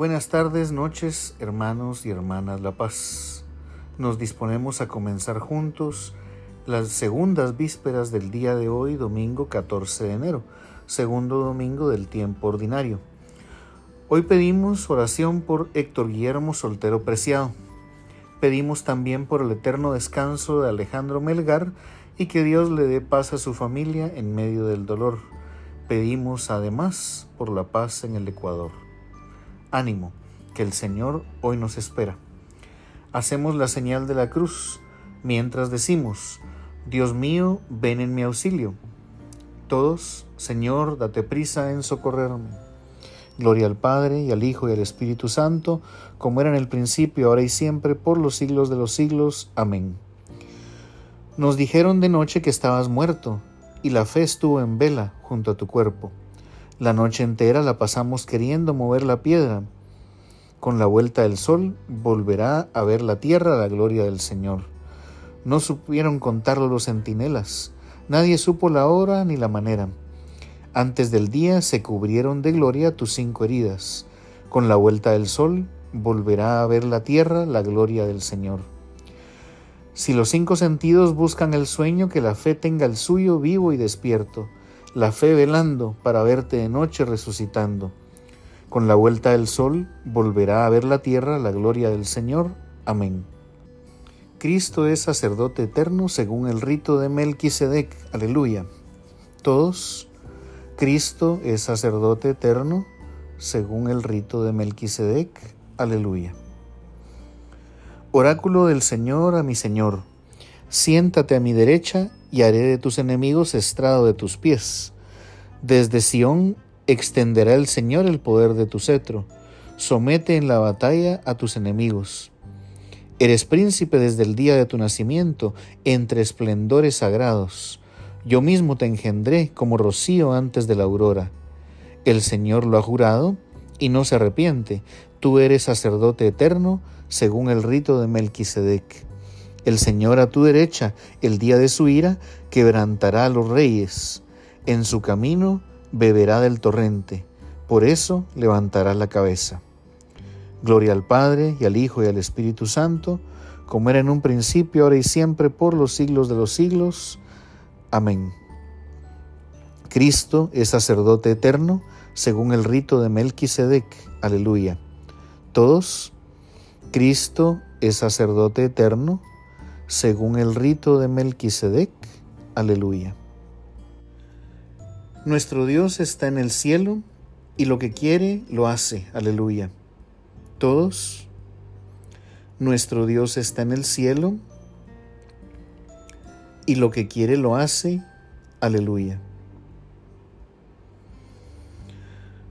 Buenas tardes, noches, hermanos y hermanas La Paz. Nos disponemos a comenzar juntos las segundas vísperas del día de hoy, domingo 14 de enero, segundo domingo del tiempo ordinario. Hoy pedimos oración por Héctor Guillermo Soltero Preciado. Pedimos también por el eterno descanso de Alejandro Melgar y que Dios le dé paz a su familia en medio del dolor. Pedimos además por la paz en el Ecuador. Ánimo, que el Señor hoy nos espera. Hacemos la señal de la cruz mientras decimos, Dios mío, ven en mi auxilio. Todos, Señor, date prisa en socorrerme. Gloria al Padre y al Hijo y al Espíritu Santo, como era en el principio, ahora y siempre, por los siglos de los siglos. Amén. Nos dijeron de noche que estabas muerto, y la fe estuvo en vela junto a tu cuerpo. La noche entera la pasamos queriendo mover la piedra. Con la vuelta del sol volverá a ver la tierra la gloria del Señor. No supieron contarlo los centinelas, nadie supo la hora ni la manera. Antes del día se cubrieron de gloria tus cinco heridas. Con la vuelta del sol volverá a ver la tierra la gloria del Señor. Si los cinco sentidos buscan el sueño, que la fe tenga el suyo vivo y despierto, la fe velando para verte de noche resucitando. Con la vuelta del sol volverá a ver la tierra la gloria del Señor. Amén. Cristo es sacerdote eterno según el rito de Melquisedec. Aleluya. Todos Cristo es sacerdote eterno según el rito de Melquisedec. Aleluya. Oráculo del Señor a mi Señor, siéntate a mi derecha y haré de tus enemigos estrado de tus pies. Desde Sión extenderá el Señor el poder de tu cetro, somete en la batalla a tus enemigos. Eres príncipe desde el día de tu nacimiento, entre esplendores sagrados. Yo mismo te engendré como rocío antes de la aurora. El Señor lo ha jurado y no se arrepiente. Tú eres sacerdote eterno según el rito de Melquisedec. El Señor a tu derecha, el día de su ira, quebrantará a los reyes. En su camino beberá del torrente. Por eso levantará la cabeza. Gloria al Padre y al Hijo y al Espíritu Santo, como era en un principio, ahora y siempre, por los siglos de los siglos. Amén. Cristo es sacerdote eterno según el rito de Melquisedec. Aleluya. Todos, Cristo es sacerdote eterno según el rito de Melquisedec. Aleluya. Nuestro Dios está en el cielo y lo que quiere lo hace. Aleluya. Todos, nuestro Dios está en el cielo y lo que quiere lo hace. Aleluya.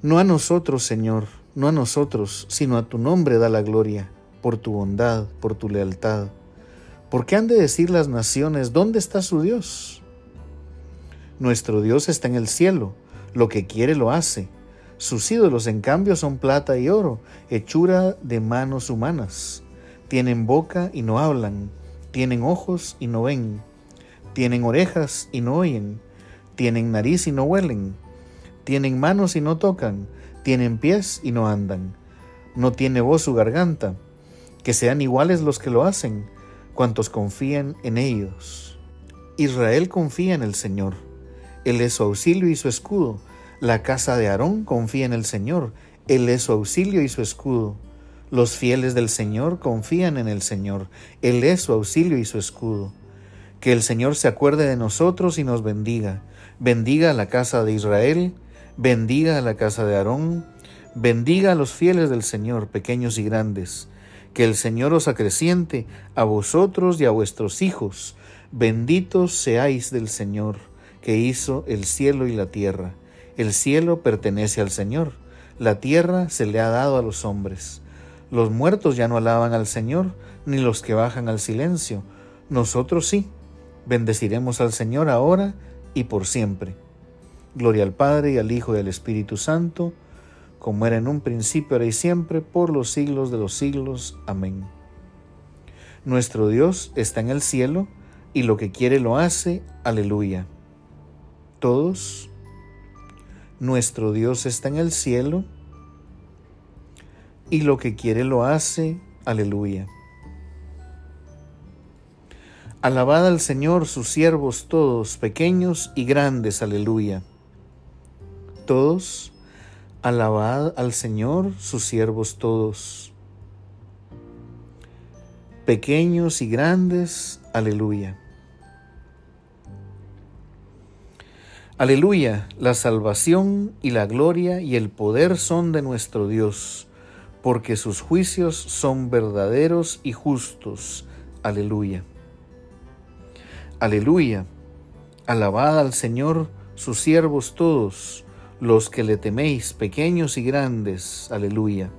No a nosotros, Señor, no a nosotros, sino a tu nombre da la gloria, por tu bondad, por tu lealtad. ¿Por qué han de decir las naciones, ¿dónde está su Dios? Nuestro Dios está en el cielo, lo que quiere lo hace. Sus ídolos, en cambio, son plata y oro, hechura de manos humanas. Tienen boca y no hablan, tienen ojos y no ven tienen orejas y no oyen, tienen nariz y no huelen, tienen manos y no tocan, tienen pies y no andan, no tiene voz su garganta, que sean iguales los que lo hacen, cuantos confían en ellos. Israel confía en el Señor, Él es su auxilio y su escudo, la casa de Aarón confía en el Señor, Él es su auxilio y su escudo. Los fieles del Señor confían en el Señor, Él es su auxilio y su escudo. Que el Señor se acuerde de nosotros y nos bendiga. Bendiga a la casa de Israel, bendiga a la casa de Aarón, bendiga a los fieles del Señor, pequeños y grandes. Que el Señor os acreciente a vosotros y a vuestros hijos. Benditos seáis del Señor, que hizo el cielo y la tierra. El cielo pertenece al Señor, la tierra se le ha dado a los hombres. Los muertos ya no alaban al Señor, ni los que bajan al silencio. Nosotros sí Bendeciremos al Señor ahora y por siempre. Gloria al Padre y al Hijo y al Espíritu Santo, como era en un principio, ahora y siempre, por los siglos de los siglos. Amén. Nuestro Dios está en el cielo y lo que quiere lo hace. Aleluya. Todos, nuestro Dios está en el cielo y lo que quiere lo hace. Aleluya. Alabad al Señor sus siervos todos, pequeños y grandes. Aleluya. Todos, alabad al Señor sus siervos todos, pequeños y grandes. Aleluya. Aleluya, la salvación y la gloria y el poder son de nuestro Dios, porque sus juicios son verdaderos y justos. Aleluya. Aleluya. Alabad al Señor sus siervos todos, los que le teméis, pequeños y grandes. Aleluya.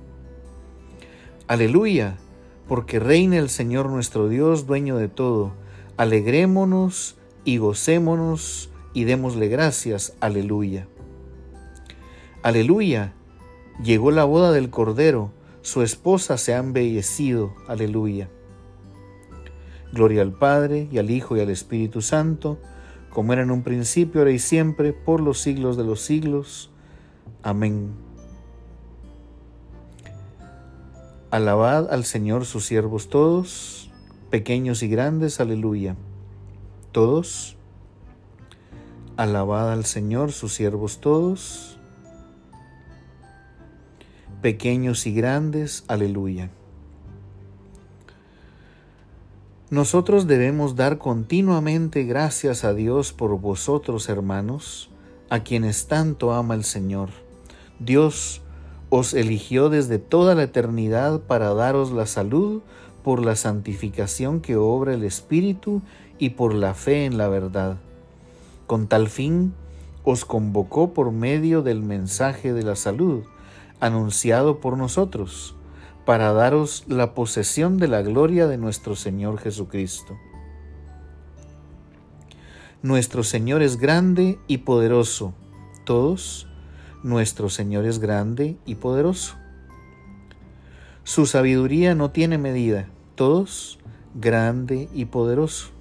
Aleluya, porque reina el Señor nuestro Dios, dueño de todo. Alegrémonos y gocémonos y démosle gracias. Aleluya. Aleluya. Llegó la boda del Cordero, su esposa se ha embellecido. Aleluya. Gloria al Padre y al Hijo y al Espíritu Santo, como era en un principio, ahora y siempre, por los siglos de los siglos. Amén. Alabad al Señor sus siervos todos, pequeños y grandes, aleluya. Todos Alabad al Señor sus siervos todos, pequeños y grandes, aleluya. Nosotros debemos dar continuamente gracias a Dios por vosotros, hermanos, a quienes tanto ama el Señor. Dios os eligió desde toda la eternidad para daros la salud por la santificación que obra el Espíritu y por la fe en la verdad con tal fin, os convocó por medio del mensaje de la salud, anunciado por nosotros, para daros la posesión de la gloria de nuestro Señor Jesucristo. Nuestro Señor es grande y poderoso. Todos, nuestro Señor es grande y poderoso. Su sabiduría no tiene medida. Todos, grande y poderoso.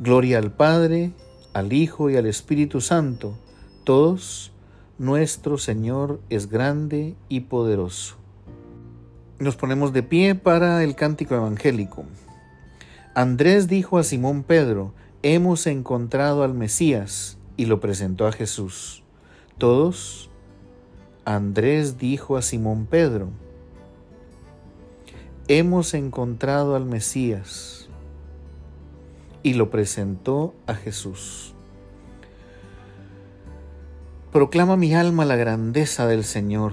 Gloria al Padre, al Hijo y al Espíritu Santo, todos, nuestro Señor es grande y poderoso. Nos ponemos de pie para el cántico evangélico. Andrés dijo a Simón Pedro, hemos encontrado al Mesías, y lo presentó a Jesús. Todos, Andrés dijo a Simón Pedro, hemos encontrado al Mesías, y lo presentó a Jesús. Proclama mi alma la grandeza del Señor,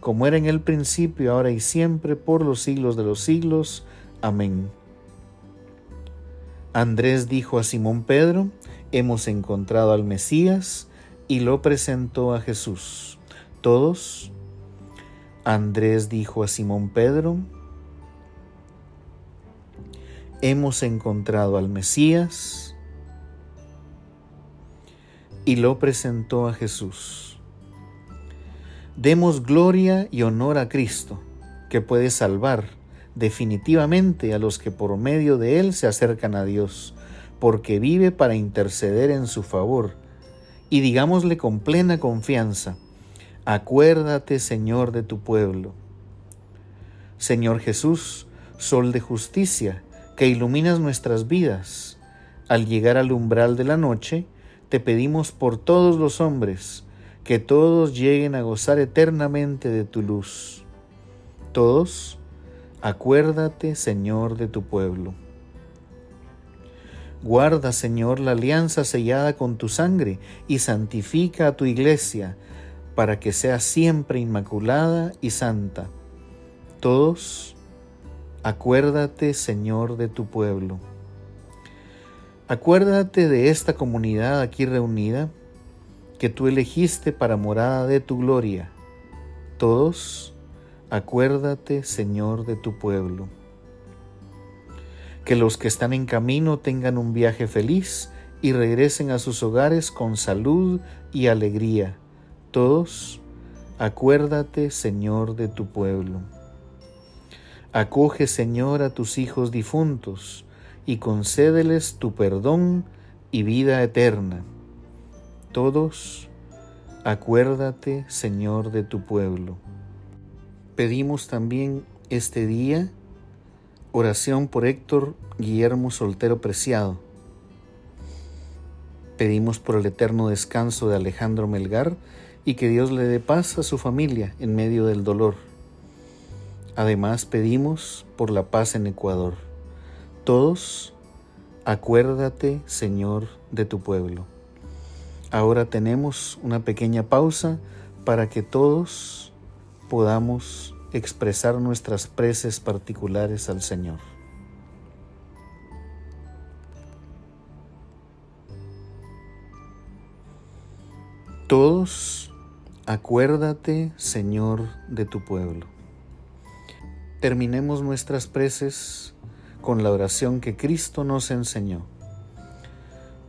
como era en el principio, ahora y siempre, por los siglos de los siglos. Amén. Andrés dijo a Simón Pedro, hemos encontrado al Mesías, y lo presentó a Jesús. Todos. Andrés dijo a Simón Pedro, hemos encontrado al Mesías, y lo presentó a Jesús. Demos gloria y honor a Cristo, que puede salvar definitivamente a los que por medio de Él se acercan a Dios, porque vive para interceder en su favor. Y digámosle con plena confianza, acuérdate Señor de tu pueblo. Señor Jesús, Sol de justicia, que iluminas nuestras vidas, al llegar al umbral de la noche, te pedimos por todos los hombres, que todos lleguen a gozar eternamente de tu luz. Todos, Acuérdate, Señor, de tu pueblo. Guarda, Señor, la alianza sellada con tu sangre y santifica a tu iglesia para que sea siempre inmaculada y santa. Todos, acuérdate, Señor, de tu pueblo. Acuérdate de esta comunidad aquí reunida que tú elegiste para morada de tu gloria. Todos, acuérdate, Señor, de tu pueblo que los que están en camino tengan un viaje feliz y regresen a sus hogares con salud y alegría. Todos, acuérdate, Señor, de tu pueblo. Acoge, Señor, a tus hijos difuntos y concédeles tu perdón y vida eterna. Todos, acuérdate, Señor, de tu pueblo. Pedimos también este día Oración por Héctor Guillermo Soltero Preciado. Pedimos por el eterno descanso de Alejandro Melgar y que Dios le dé paz a su familia en medio del dolor. Además pedimos por la paz en Ecuador. Todos, acuérdate, Señor, de tu pueblo. Ahora tenemos una pequeña pausa para que todos podamos expresar nuestras preces particulares al Señor. Todos, acuérdate, Señor, de tu pueblo. Terminemos nuestras preces con la oración que Cristo nos enseñó.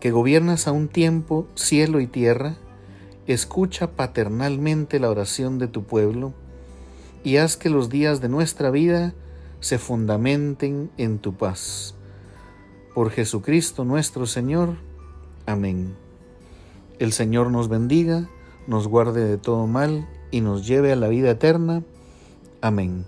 que gobiernas a un tiempo cielo y tierra, escucha paternalmente la oración de tu pueblo, y haz que los días de nuestra vida se fundamenten en tu paz. Por Jesucristo nuestro Señor. Amén. El Señor nos bendiga, nos guarde de todo mal y nos lleve a la vida eterna. Amén.